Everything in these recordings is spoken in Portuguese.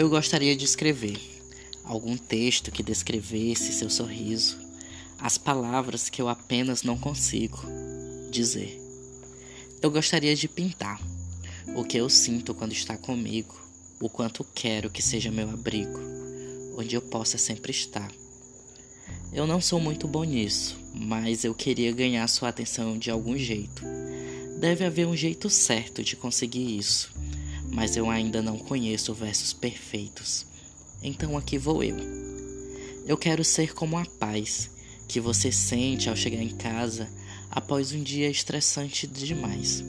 Eu gostaria de escrever algum texto que descrevesse seu sorriso, as palavras que eu apenas não consigo dizer. Eu gostaria de pintar o que eu sinto quando está comigo, o quanto quero que seja meu abrigo, onde eu possa sempre estar. Eu não sou muito bom nisso, mas eu queria ganhar sua atenção de algum jeito. Deve haver um jeito certo de conseguir isso, mas eu ainda não conheço versos perfeitos. Então aqui vou eu. Eu quero ser como a paz que você sente ao chegar em casa após um dia estressante demais.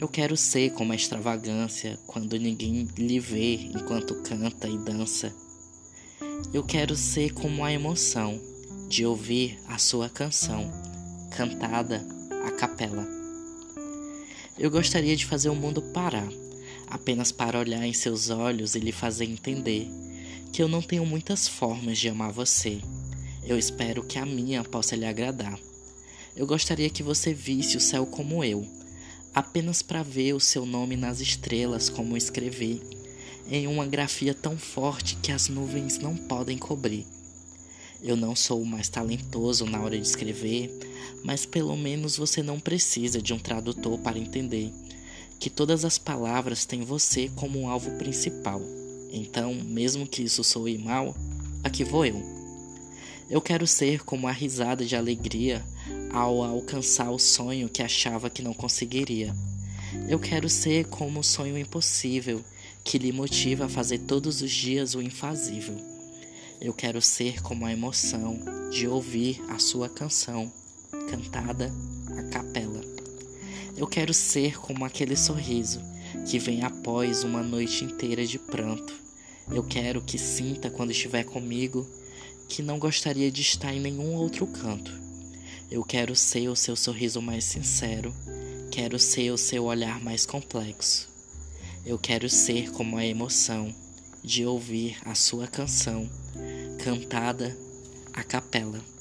Eu quero ser como a extravagância quando ninguém lhe vê enquanto canta e dança eu quero ser como a emoção de ouvir a sua canção, cantada a capela. Eu gostaria de fazer o mundo parar, apenas para olhar em seus olhos e lhe fazer entender que eu não tenho muitas formas de amar você. Eu espero que a minha possa lhe agradar. Eu gostaria que você visse o céu como eu, apenas para ver o seu nome nas estrelas como escrevi em uma grafia tão forte que as nuvens não podem cobrir. Eu não sou o mais talentoso na hora de escrever, mas pelo menos você não precisa de um tradutor para entender que todas as palavras têm você como um alvo principal. Então, mesmo que isso soe mal, aqui vou eu. Eu quero ser como a risada de alegria ao alcançar o sonho que achava que não conseguiria. Eu quero ser como o sonho impossível que lhe motiva a fazer todos os dias o infazível. Eu quero ser como a emoção de ouvir a sua canção, cantada a capela. Eu quero ser como aquele sorriso que vem após uma noite inteira de pranto. Eu quero que sinta quando estiver comigo que não gostaria de estar em nenhum outro canto. Eu quero ser o seu sorriso mais sincero, quero ser o seu olhar mais complexo. Eu quero ser como a emoção de ouvir a sua canção cantada a capela.